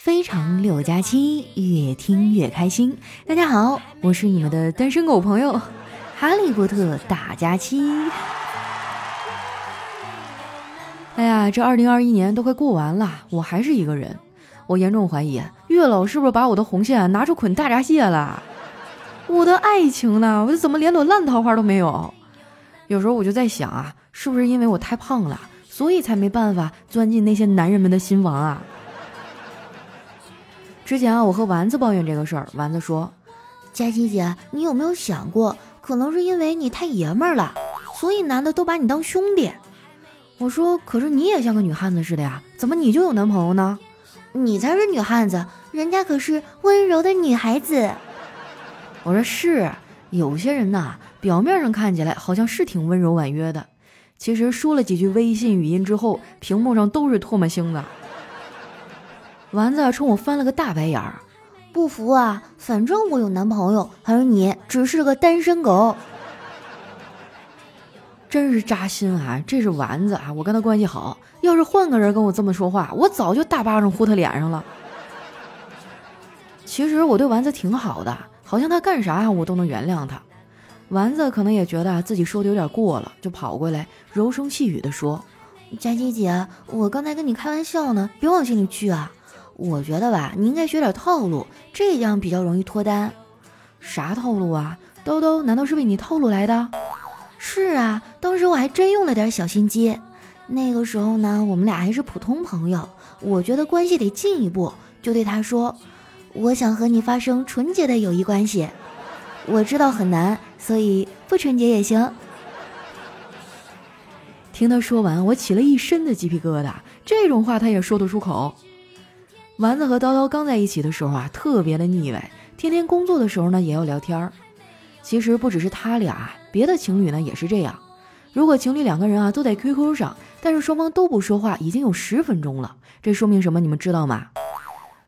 非常六加七，越听越开心。大家好，我是你们的单身狗朋友，哈利波特大假期。哎呀，这二零二一年都快过完了，我还是一个人。我严重怀疑月老是不是把我的红线拿出捆大闸蟹了？我的爱情呢？我怎么连朵烂桃花都没有？有时候我就在想啊，是不是因为我太胖了，所以才没办法钻进那些男人们的心房啊？之前啊，我和丸子抱怨这个事儿，丸子说：“佳琪姐，你有没有想过，可能是因为你太爷们儿了，所以男的都把你当兄弟。”我说：“可是你也像个女汉子似的呀，怎么你就有男朋友呢？你才是女汉子，人家可是温柔的女孩子。”我说：“是，有些人呐，表面上看起来好像是挺温柔婉约的，其实说了几句微信语音之后，屏幕上都是唾沫星子。”丸子冲我翻了个大白眼儿，不服啊！反正我有男朋友，而你只是个单身狗，真是扎心啊！这是丸子啊，我跟他关系好，要是换个人跟我这么说话，我早就大巴掌呼他脸上了。其实我对丸子挺好的，好像他干啥我都能原谅他。丸子可能也觉得自己说的有点过了，就跑过来柔声细语的说：“佳琪姐，我刚才跟你开玩笑呢，别往心里去啊。”我觉得吧，你应该学点套路，这样比较容易脱单。啥套路啊？兜兜难道是为你套路来的？是啊，当时我还真用了点小心机。那个时候呢，我们俩还是普通朋友，我觉得关系得进一步，就对他说：“我想和你发生纯洁的友谊关系。”我知道很难，所以不纯洁也行。听他说完，我起了一身的鸡皮疙瘩。这种话他也说得出口。丸子和叨叨刚在一起的时候啊，特别的腻歪，天天工作的时候呢也要聊天儿。其实不只是他俩，别的情侣呢也是这样。如果情侣两个人啊都在 QQ 上，但是双方都不说话，已经有十分钟了，这说明什么？你们知道吗？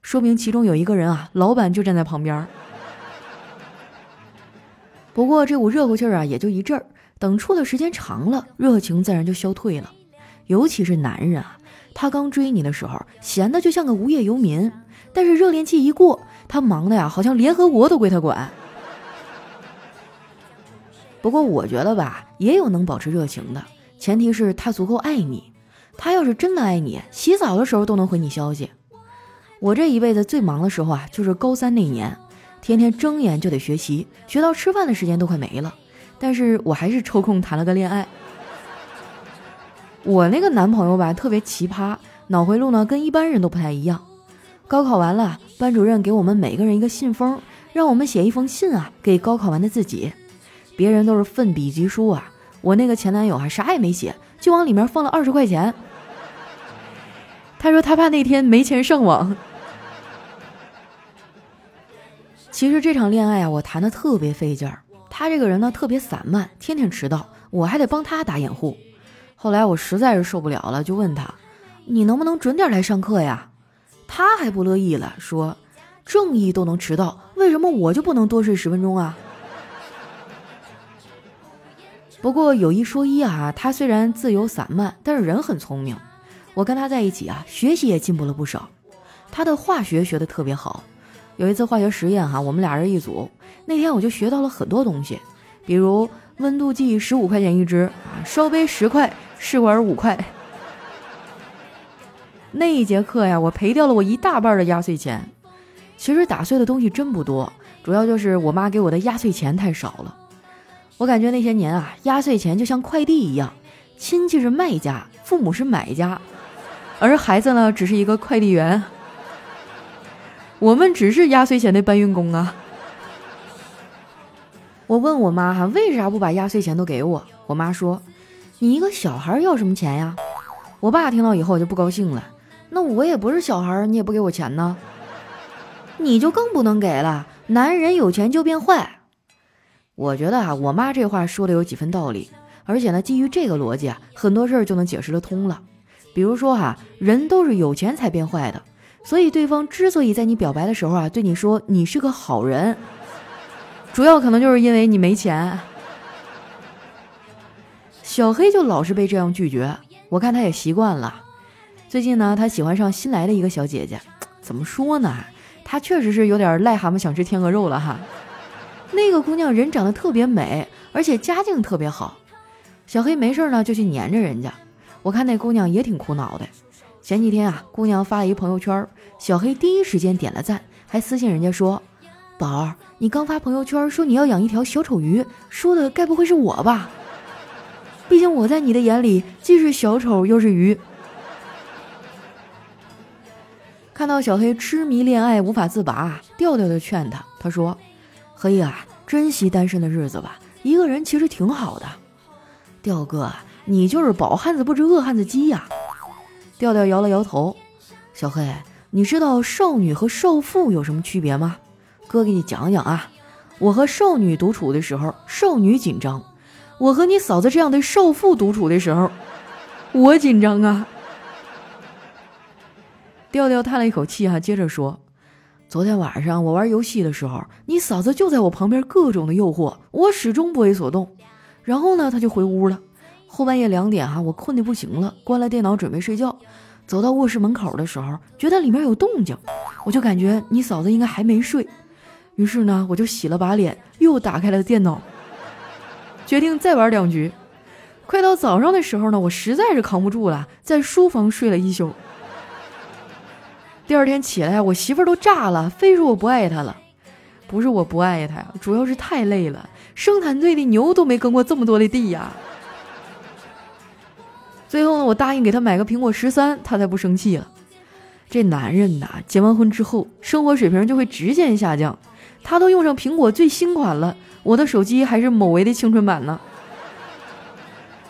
说明其中有一个人啊，老板就站在旁边。不过这股热乎气儿啊也就一阵儿，等处的时间长了，热情自然就消退了，尤其是男人啊。他刚追你的时候，闲的就像个无业游民；但是热恋期一过，他忙的呀，好像联合国都归他管。不过我觉得吧，也有能保持热情的，前提是他足够爱你。他要是真的爱你，洗澡的时候都能回你消息。我这一辈子最忙的时候啊，就是高三那年，天天睁眼就得学习，学到吃饭的时间都快没了。但是我还是抽空谈了个恋爱。我那个男朋友吧，特别奇葩，脑回路呢跟一般人都不太一样。高考完了，班主任给我们每个人一个信封，让我们写一封信啊，给高考完的自己。别人都是奋笔疾书啊，我那个前男友啊啥也没写，就往里面放了二十块钱。他说他怕那天没钱上网。其实这场恋爱啊，我谈的特别费劲儿。他这个人呢特别散漫，天天迟到，我还得帮他打掩护。后来我实在是受不了了，就问他：“你能不能准点来上课呀？”他还不乐意了，说：“正义都能迟到，为什么我就不能多睡十分钟啊？”不过有一说一啊，他虽然自由散漫，但是人很聪明。我跟他在一起啊，学习也进步了不少。他的化学学的特别好。有一次化学实验哈，我们俩人一组，那天我就学到了很多东西，比如温度计十五块钱一支啊，烧杯十块。试管五块，那一节课呀，我赔掉了我一大半的压岁钱。其实打碎的东西真不多，主要就是我妈给我的压岁钱太少了。我感觉那些年啊，压岁钱就像快递一样，亲戚是卖家，父母是买家，而孩子呢，只是一个快递员。我们只是压岁钱的搬运工啊。我问我妈哈，为啥不把压岁钱都给我？我妈说。你一个小孩要什么钱呀？我爸听到以后就不高兴了。那我也不是小孩，你也不给我钱呢，你就更不能给了。男人有钱就变坏。我觉得啊，我妈这话说的有几分道理，而且呢，基于这个逻辑啊，很多事儿就能解释得通了。比如说哈，人都是有钱才变坏的，所以对方之所以在你表白的时候啊，对你说你是个好人，主要可能就是因为你没钱。小黑就老是被这样拒绝，我看他也习惯了。最近呢，他喜欢上新来的一个小姐姐，怎么说呢？她确实是有点癞蛤蟆想吃天鹅肉了哈。那个姑娘人长得特别美，而且家境特别好。小黑没事呢就去黏着人家，我看那姑娘也挺苦恼的。前几天啊，姑娘发了一朋友圈，小黑第一时间点了赞，还私信人家说：“宝儿，你刚发朋友圈说你要养一条小丑鱼，说的该不会是我吧？毕竟我在你的眼里既是小丑又是鱼。”看到小黑痴迷恋爱无法自拔，调调就劝他，他说：“黑啊，珍惜单身的日子吧，一个人其实挺好的。”调哥，你就是饱汉子不知饿汉子饥呀！调调摇了摇头。小黑，你知道少女和少妇有什么区别吗？哥给你讲讲啊。我和少女独处的时候，少女紧张；我和你嫂子这样的少妇独处的时候，我紧张啊。调调叹了一口气，哈，接着说：“昨天晚上我玩游戏的时候，你嫂子就在我旁边，各种的诱惑，我始终不为所动。然后呢，他就回屋了。后半夜两点，哈，我困得不行了，关了电脑准备睡觉。走到卧室门口的时候，觉得里面有动静，我就感觉你嫂子应该还没睡。于是呢，我就洗了把脸，又打开了电脑，决定再玩两局。快到早上的时候呢，我实在是扛不住了，在书房睡了一宿。”第二天起来，我媳妇儿都炸了，非说我不爱她了。不是我不爱她呀，主要是太累了，生产队的牛都没耕过这么多的地呀。最后呢，我答应给她买个苹果十三，她才不生气了。这男人呐，结完婚之后，生活水平就会直线下降。他都用上苹果最新款了，我的手机还是某维的青春版呢。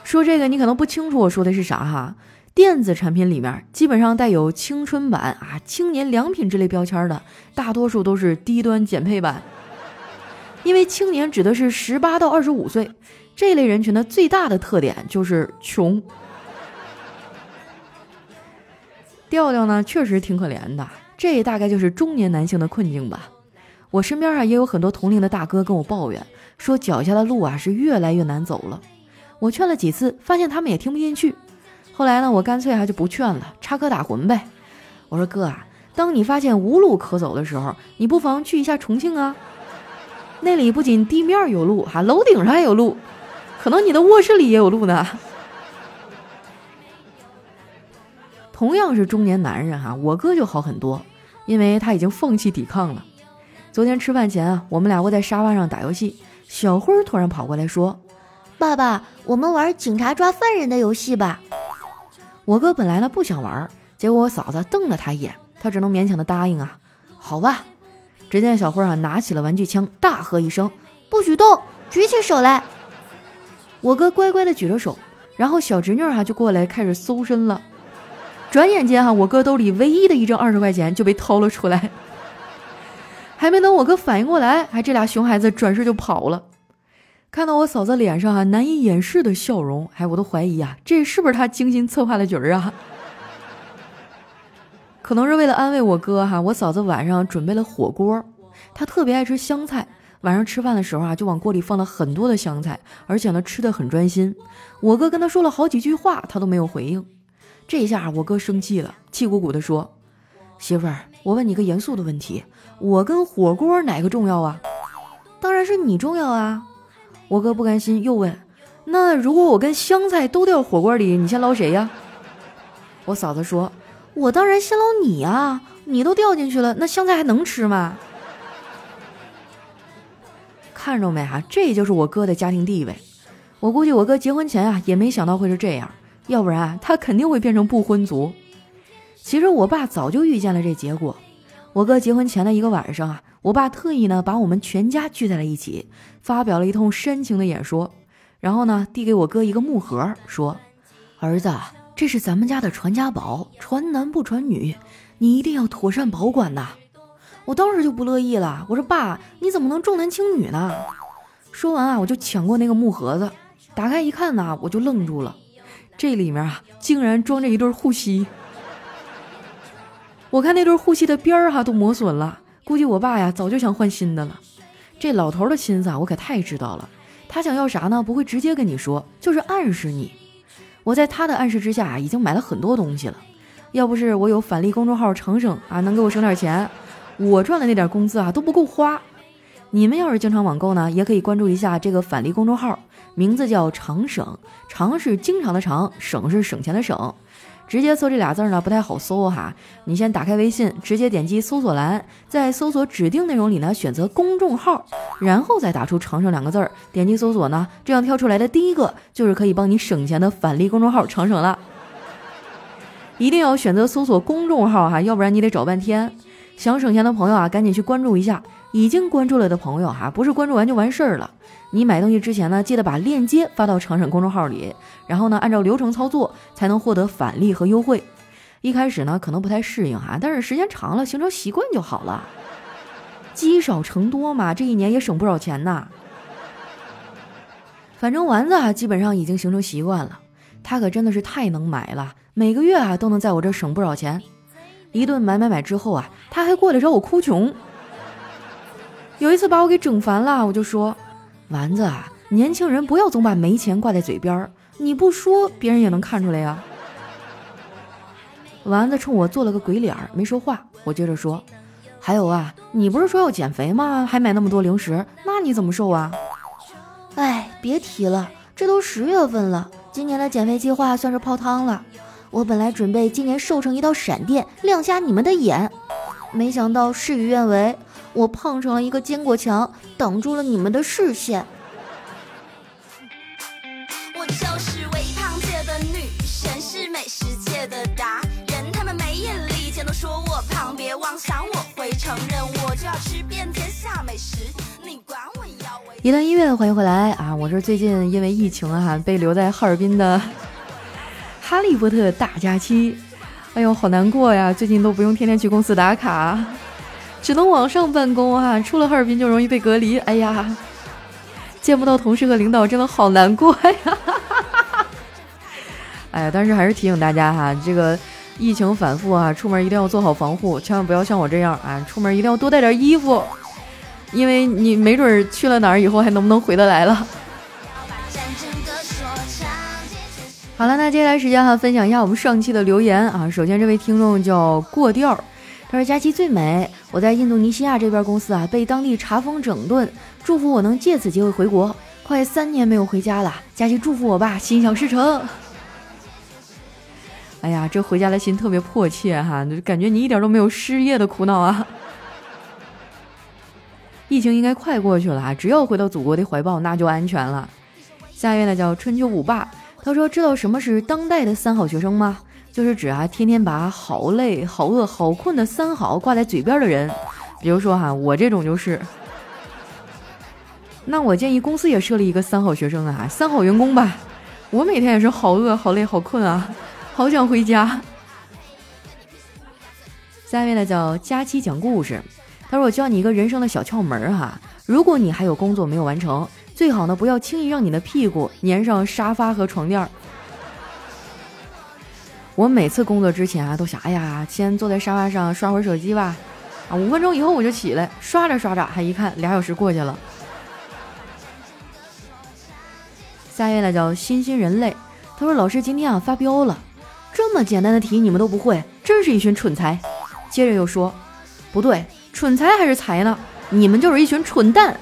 说这个你可能不清楚我说的是啥哈。电子产品里面基本上带有青春版啊、青年良品之类标签的，大多数都是低端减配版。因为青年指的是十八到二十五岁这类人群的最大的特点就是穷。调调呢，确实挺可怜的，这大概就是中年男性的困境吧。我身边啊也有很多同龄的大哥跟我抱怨，说脚下的路啊是越来越难走了。我劝了几次，发现他们也听不进去。后来呢，我干脆还就不劝了，插科打诨呗。我说哥啊，当你发现无路可走的时候，你不妨去一下重庆啊，那里不仅地面有路，哈，楼顶上还有路，可能你的卧室里也有路呢。同样是中年男人哈，我哥就好很多，因为他已经放弃抵抗了。昨天吃饭前啊，我们俩窝在沙发上打游戏，小辉突然跑过来说：“爸爸，我们玩警察抓犯人的游戏吧。”我哥本来呢不想玩，结果我嫂子瞪了他一眼，他只能勉强的答应啊。好吧，只见小辉啊拿起了玩具枪，大喝一声：“不许动，举起手来！”我哥乖乖的举着手，然后小侄女哈就过来开始搜身了。转眼间哈，我哥兜里唯一的一张二十块钱就被掏了出来，还没等我哥反应过来，还这俩熊孩子转身就跑了。看到我嫂子脸上啊难以掩饰的笑容，哎，我都怀疑啊，这是不是他精心策划的局儿啊？可能是为了安慰我哥哈，我嫂子晚上准备了火锅，她特别爱吃香菜，晚上吃饭的时候啊，就往锅里放了很多的香菜，而且呢吃的很专心。我哥跟他说了好几句话，他都没有回应。这一下我哥生气了，气鼓鼓的说：“媳妇儿，我问你个严肃的问题，我跟火锅哪个重要啊？当然是你重要啊。”我哥不甘心，又问：“那如果我跟香菜都掉火锅里，你先捞谁呀？”我嫂子说：“我当然先捞你啊！你都掉进去了，那香菜还能吃吗？”看着没哈，这就是我哥的家庭地位。我估计我哥结婚前啊，也没想到会是这样，要不然他肯定会变成不婚族。其实我爸早就预见了这结果。我哥结婚前的一个晚上啊。我爸特意呢把我们全家聚在了一起，发表了一通煽情的演说，然后呢递给我哥一个木盒，说：“儿子，这是咱们家的传家宝，传男不传女，你一定要妥善保管呐。”我当时就不乐意了，我说：“爸，你怎么能重男轻女呢？”说完啊，我就抢过那个木盒子，打开一看呢，我就愣住了，这里面啊竟然装着一对护膝，我看那对护膝的边儿哈都磨损了。估计我爸呀早就想换新的了，这老头的心思啊我可太知道了。他想要啥呢？不会直接跟你说，就是暗示你。我在他的暗示之下啊，已经买了很多东西了。要不是我有返利公众号长省啊，能给我省点钱，我赚的那点工资啊都不够花。你们要是经常网购呢，也可以关注一下这个返利公众号，名字叫长省，长是经常的长，省是省钱的省。直接搜这俩字呢不太好搜哈，你先打开微信，直接点击搜索栏，在搜索指定内容里呢选择公众号，然后再打出长省两个字儿，点击搜索呢，这样跳出来的第一个就是可以帮你省钱的返利公众号长省了。一定要选择搜索公众号哈，要不然你得找半天。想省钱的朋友啊，赶紧去关注一下。已经关注了的朋友哈，不是关注完就完事儿了。你买东西之前呢，记得把链接发到长省公众号里，然后呢，按照流程操作，才能获得返利和优惠。一开始呢，可能不太适应哈，但是时间长了，形成习惯就好了。积少成多嘛，这一年也省不少钱呐。反正丸子啊，基本上已经形成习惯了。他可真的是太能买了，每个月啊都能在我这省不少钱。一顿买买买之后啊，他还过来找我哭穷。有一次把我给整烦了，我就说：“丸子啊，年轻人不要总把没钱挂在嘴边儿，你不说别人也能看出来呀。”丸子冲我做了个鬼脸，没说话。我接着说：“还有啊，你不是说要减肥吗？还买那么多零食，那你怎么瘦啊？”哎，别提了，这都十月份了，今年的减肥计划算是泡汤了。我本来准备今年瘦成一道闪电，亮瞎你们的眼，没想到事与愿违。我碰成了一个坚果墙，挡住了你们的视线。我就是微胖界的女神，是美食界的达人。他们没眼力见都说我胖，别妄想我会承认，我就要吃遍天下美食。你管我要？一段音乐，欢迎回来啊！我是最近因为疫情啊，被留在哈尔滨的哈利波特大假期。哎呦，好难过呀！最近都不用天天去公司打卡。只能网上办公啊！出了哈尔滨就容易被隔离。哎呀，见不到同事和领导，真的好难过呀！哎呀，但是还是提醒大家哈，这个疫情反复啊，出门一定要做好防护，千万不要像我这样啊，出门一定要多带点衣服，因为你没准去了哪儿以后还能不能回得来了。好了，那接下来时间哈，分享一下我们上期的留言啊。首先，这位听众叫过调。他说：“佳期最美，我在印度尼西亚这边公司啊，被当地查封整顿。祝福我能借此机会回国。快三年没有回家了，佳期祝福我吧，心想事成。哎呀，这回家的心特别迫切哈，就感觉你一点都没有失业的苦恼啊。疫情应该快过去了啊，只要回到祖国的怀抱，那就安全了。下一位呢叫春秋五霸，他说：知道什么是当代的三好学生吗？”就是指啊，天天把好累、好饿、好困的三好挂在嘴边的人，比如说哈，我这种就是。那我建议公司也设立一个三好学生啊，三好员工吧。我每天也是好饿、好累、好困啊，好想回家。下面呢叫佳期讲故事，他说我教你一个人生的小窍门哈，如果你还有工作没有完成，最好呢不要轻易让你的屁股粘上沙发和床垫儿。我每次工作之前啊，都想，哎呀，先坐在沙发上刷会儿手机吧，啊，五分钟以后我就起来，刷着刷着，还一看俩小时过去了。下一位呢叫新新人类，他说老师今天啊发飙了，这么简单的题你们都不会，真是一群蠢材。接着又说，不对，蠢材还是才呢？你们就是一群蠢蛋。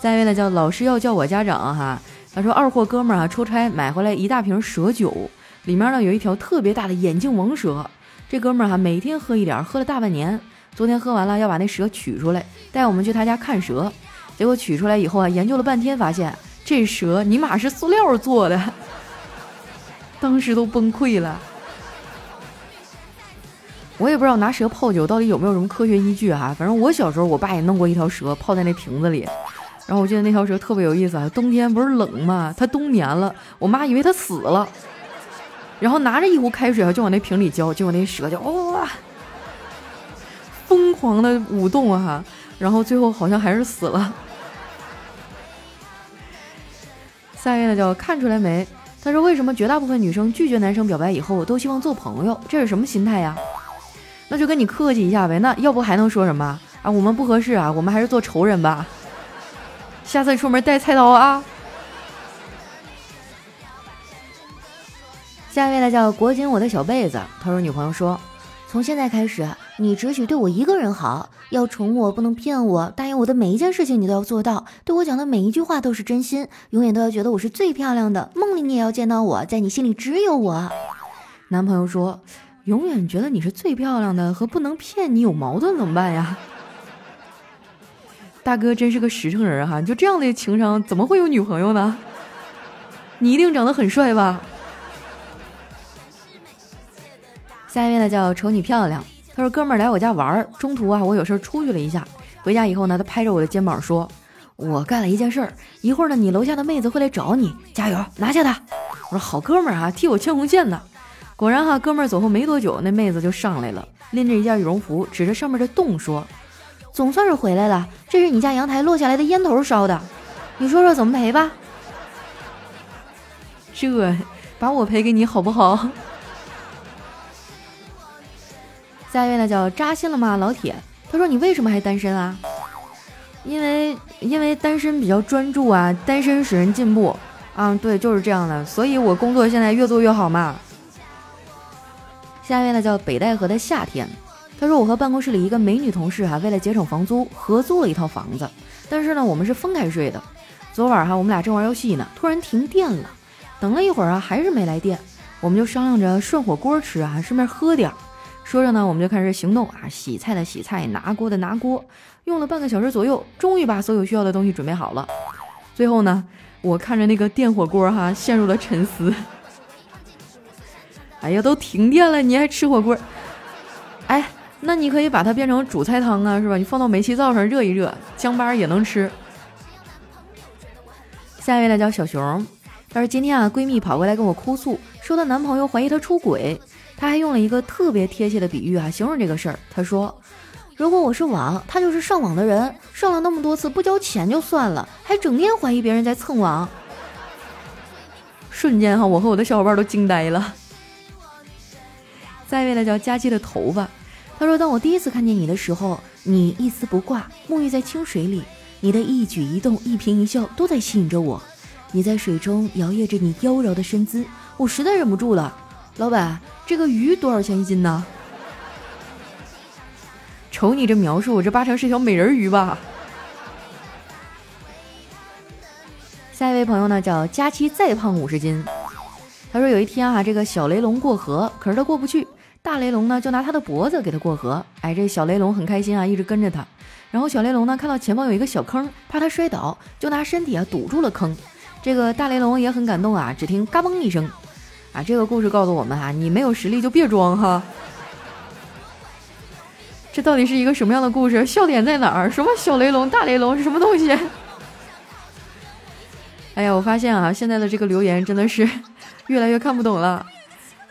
下一位呢叫老师要叫我家长哈。他说：“二货哥们儿啊，出差买回来一大瓶蛇酒，里面呢有一条特别大的眼镜王蛇。这哥们儿哈每天喝一点，喝了大半年。昨天喝完了，要把那蛇取出来，带我们去他家看蛇。结果取出来以后啊，研究了半天，发现这蛇尼玛是塑料做的，当时都崩溃了。我也不知道拿蛇泡酒到底有没有什么科学依据哈，反正我小时候我爸也弄过一条蛇泡在那瓶子里。”然后我记得那条蛇特别有意思啊，冬天不是冷吗？它冬眠了，我妈以为它死了，然后拿着一壶开水啊，就往那瓶里浇，结果那蛇就哇，疯狂的舞动啊，然后最后好像还是死了。下一位呢叫看出来没？他说为什么绝大部分女生拒绝男生表白以后都希望做朋友？这是什么心态呀？那就跟你客气一下呗，那要不还能说什么啊？我们不合适啊，我们还是做仇人吧。下次出门带菜刀啊！下一位呢叫裹紧我的小被子，他说女朋友说，从现在开始你只许对我一个人好，要宠我，不能骗我，答应我的每一件事情你都要做到，对我讲的每一句话都是真心，永远都要觉得我是最漂亮的，梦里你也要见到我，在你心里只有我。男朋友说，永远觉得你是最漂亮的和不能骗你有矛盾怎么办呀？大哥真是个实诚人哈，就这样的情商怎么会有女朋友呢？你一定长得很帅吧？下一位呢叫瞅你漂亮，他说哥们儿来我家玩儿，中途啊我有事儿出去了一下，回家以后呢他拍着我的肩膀说，我干了一件事儿，一会儿呢你楼下的妹子会来找你，加油拿下她。我说好哥们儿啊，替我牵红线呢。果然哈，哥们儿走后没多久，那妹子就上来了，拎着一件羽绒服，指着上面的洞说，总算是回来了，这是你家阳台落下来的烟头烧的，你说说怎么赔吧？这把我赔给你好不好？下一位呢叫扎心了吗，老铁？他说你为什么还单身啊？因为因为单身比较专注啊，单身使人进步啊，对，就是这样的。所以我工作现在越做越好嘛。下一位呢叫北戴河的夏天，他说我和办公室里一个美女同事哈，为了节省房租，合租了一套房子，但是呢我们是分开睡的。昨晚哈我们俩正玩游戏呢，突然停电了。等了一会儿啊，还是没来电，我们就商量着涮火锅吃啊，顺便喝点儿。说着呢，我们就开始行动啊，洗菜的洗菜，拿锅的拿锅，用了半个小时左右，终于把所有需要的东西准备好了。最后呢，我看着那个电火锅哈，陷入了沉思。哎呀，都停电了，你还吃火锅？哎，那你可以把它变成煮菜汤啊，是吧？你放到煤气灶上热一热，姜巴也能吃。下一位呢，叫小熊。但是今天啊，闺蜜跑过来跟我哭诉，说她男朋友怀疑她出轨。她还用了一个特别贴切的比喻啊，形容这个事儿。她说：“如果我是网，他就是上网的人，上了那么多次不交钱就算了，还整天怀疑别人在蹭网。”瞬间哈，我和我的小伙伴都惊呆了。再一位呢，叫佳期的头发。他说：“当我第一次看见你的时候，你一丝不挂，沐浴在清水里，你的一举一动、一颦一笑都在吸引着我。”你在水中摇曳着你妖娆的身姿，我实在忍不住了。老板，这个鱼多少钱一斤呢？瞅你这描述，我这八成是条美人鱼吧？下一位朋友呢，叫佳期再胖五十斤。他说有一天啊，这个小雷龙过河，可是他过不去，大雷龙呢就拿他的脖子给他过河。哎，这小雷龙很开心啊，一直跟着他。然后小雷龙呢看到前方有一个小坑，怕他摔倒，就拿身体啊堵住了坑。这个大雷龙也很感动啊，只听嘎嘣一声，啊，这个故事告诉我们哈，你没有实力就别装哈。这到底是一个什么样的故事？笑点在哪儿？什么小雷龙、大雷龙是什么东西？哎呀，我发现啊，现在的这个留言真的是 越来越看不懂了。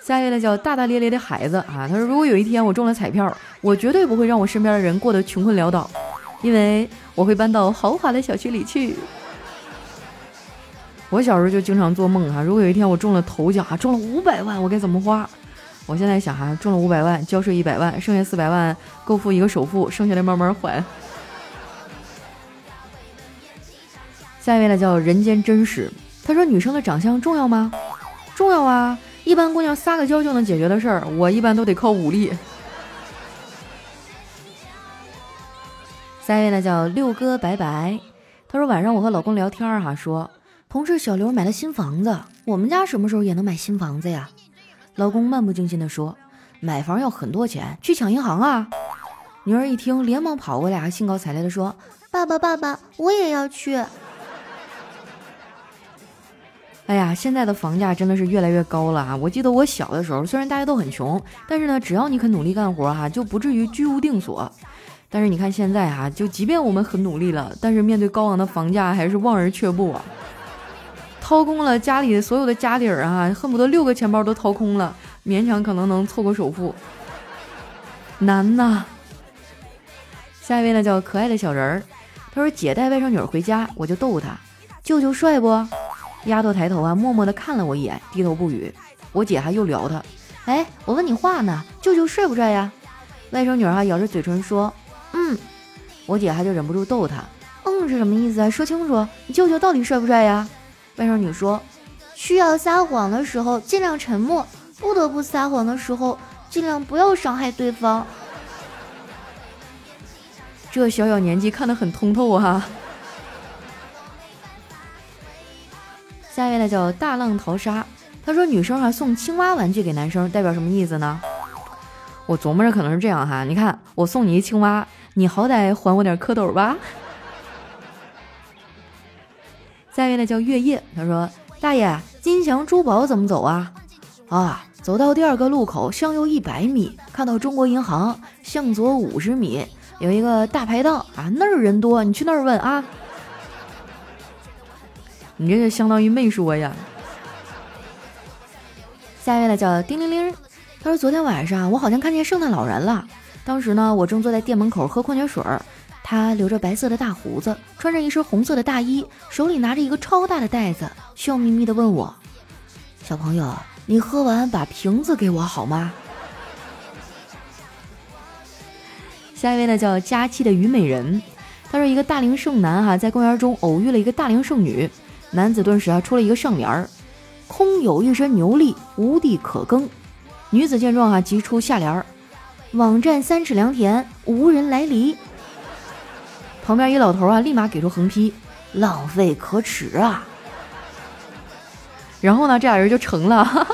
下一位呢叫大大咧咧的孩子啊，他说如果有一天我中了彩票，我绝对不会让我身边的人过得穷困潦倒，因为我会搬到豪华的小区里去。我小时候就经常做梦哈，如果有一天我中了头奖啊，中了五百万，我该怎么花？我现在想哈，中了五百万，交税一百万，剩下四百万够付一个首付，剩下的慢慢还。下一位呢叫人间真实，他说女生的长相重要吗？重要啊，一般姑娘撒个娇就能解决的事儿，我一般都得靠武力。下一位呢叫六哥白白，他说晚上我和老公聊天哈，说。同事小刘买了新房子，我们家什么时候也能买新房子呀？老公漫不经心地说：“买房要很多钱，去抢银行啊！”女儿一听，连忙跑过来，还兴高采烈地说：“爸爸，爸爸，我也要去！”哎呀，现在的房价真的是越来越高了啊！我记得我小的时候，虽然大家都很穷，但是呢，只要你肯努力干活哈，就不至于居无定所。但是你看现在哈，就即便我们很努力了，但是面对高昂的房价，还是望而却步啊！掏空了家里所有的家底儿啊，恨不得六个钱包都掏空了，勉强可能能凑个首付，难呐。下一位呢叫可爱的小人儿，他说姐带外甥女回家，我就逗她，舅舅帅不？丫头抬头啊，默默的看了我一眼，低头不语。我姐还又聊他，哎，我问你话呢，舅舅帅不帅呀？外甥女儿啊咬着嘴唇说，嗯。我姐还就忍不住逗他，嗯是什么意思啊？说清楚，你舅舅到底帅不帅呀？外甥女说：“需要撒谎的时候尽量沉默，不得不撒谎的时候尽量不要伤害对方。这小小年纪看得很通透啊。下一位呢叫大浪淘沙，他说女生啊送青蛙玩具给男生代表什么意思呢？我琢磨着可能是这样哈，你看我送你一青蛙，你好歹还我点蝌蚪吧。下一位呢叫月夜，他说大爷金祥珠宝怎么走啊？啊，走到第二个路口向右一百米，看到中国银行，向左五十米。有一个大排档啊，那儿人多，你去那儿问啊。你这就相当于没说呀。下一位呢叫叮铃铃，他说昨天晚上我好像看见圣诞老人了。当时呢，我正坐在店门口喝矿泉水儿，他留着白色的大胡子，穿着一身红色的大衣，手里拿着一个超大的袋子，笑眯眯的问我：“小朋友，你喝完把瓶子给我好吗？”下一位呢叫佳期的虞美人，他说一个大龄剩男哈在公园中偶遇了一个大龄剩女，男子顿时啊出了一个上联儿：空有一身牛力，无地可耕。女子见状啊急出下联儿：网站三尺良田，无人来犁。旁边一老头啊立马给出横批：浪费可耻啊！然后呢这俩人就成了。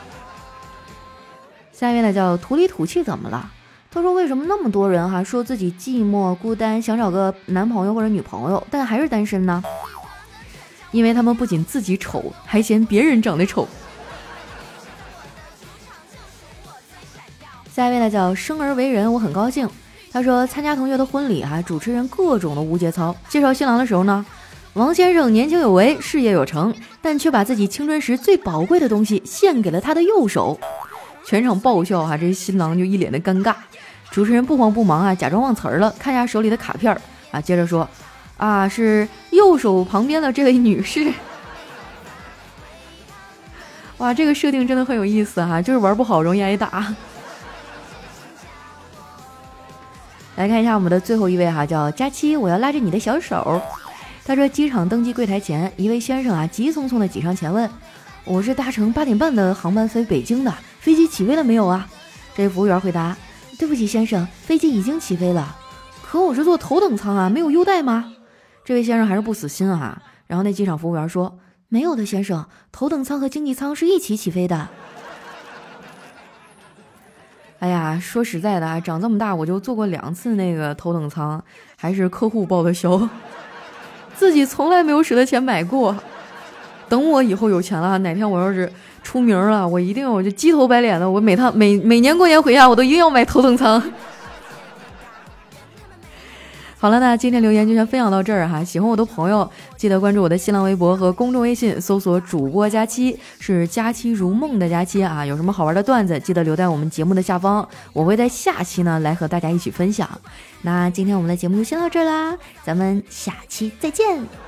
下一位呢叫土里土气，怎么了？他说：“为什么那么多人哈说自己寂寞孤单，想找个男朋友或者女朋友，但还是单身呢？因为他们不仅自己丑，还嫌别人长得丑。”下一位呢叫生而为人，我很高兴。他说参加同学的婚礼啊，主持人各种的无节操。介绍新郎的时候呢，王先生年轻有为，事业有成，但却把自己青春时最宝贵的东西献给了他的右手。全场爆笑哈，这新郎就一脸的尴尬。主持人不慌不忙啊，假装忘词儿了，看一下手里的卡片儿啊，接着说，啊，是右手旁边的这位女士。哇，这个设定真的很有意思哈，就是玩不好容易挨打。来看一下我们的最后一位哈，叫佳期，我要拉着你的小手。他说，机场登机柜台前，一位先生啊，急匆匆的挤上前问：“我是搭乘八点半的航班飞北京的。”飞机起飞了没有啊？这服务员回答：“对不起，先生，飞机已经起飞了。可我是坐头等舱啊，没有优待吗？”这位先生还是不死心啊。然后那机场服务员说：“没有的，先生，头等舱和经济舱是一起起飞的。”哎呀，说实在的啊，长这么大我就坐过两次那个头等舱，还是客户报的销，自己从来没有舍得钱买过。等我以后有钱了，哪天我要是……出名了，我一定我就鸡头白脸的，我每趟每每年过年回家，我都一定要买头等舱。好了，那今天留言就先分享到这儿哈。喜欢我的朋友，记得关注我的新浪微博和公众微信，搜索主播佳期，是佳期如梦的佳期啊。有什么好玩的段子，记得留在我们节目的下方，我会在下期呢来和大家一起分享。那今天我们的节目就先到这儿啦，咱们下期再见。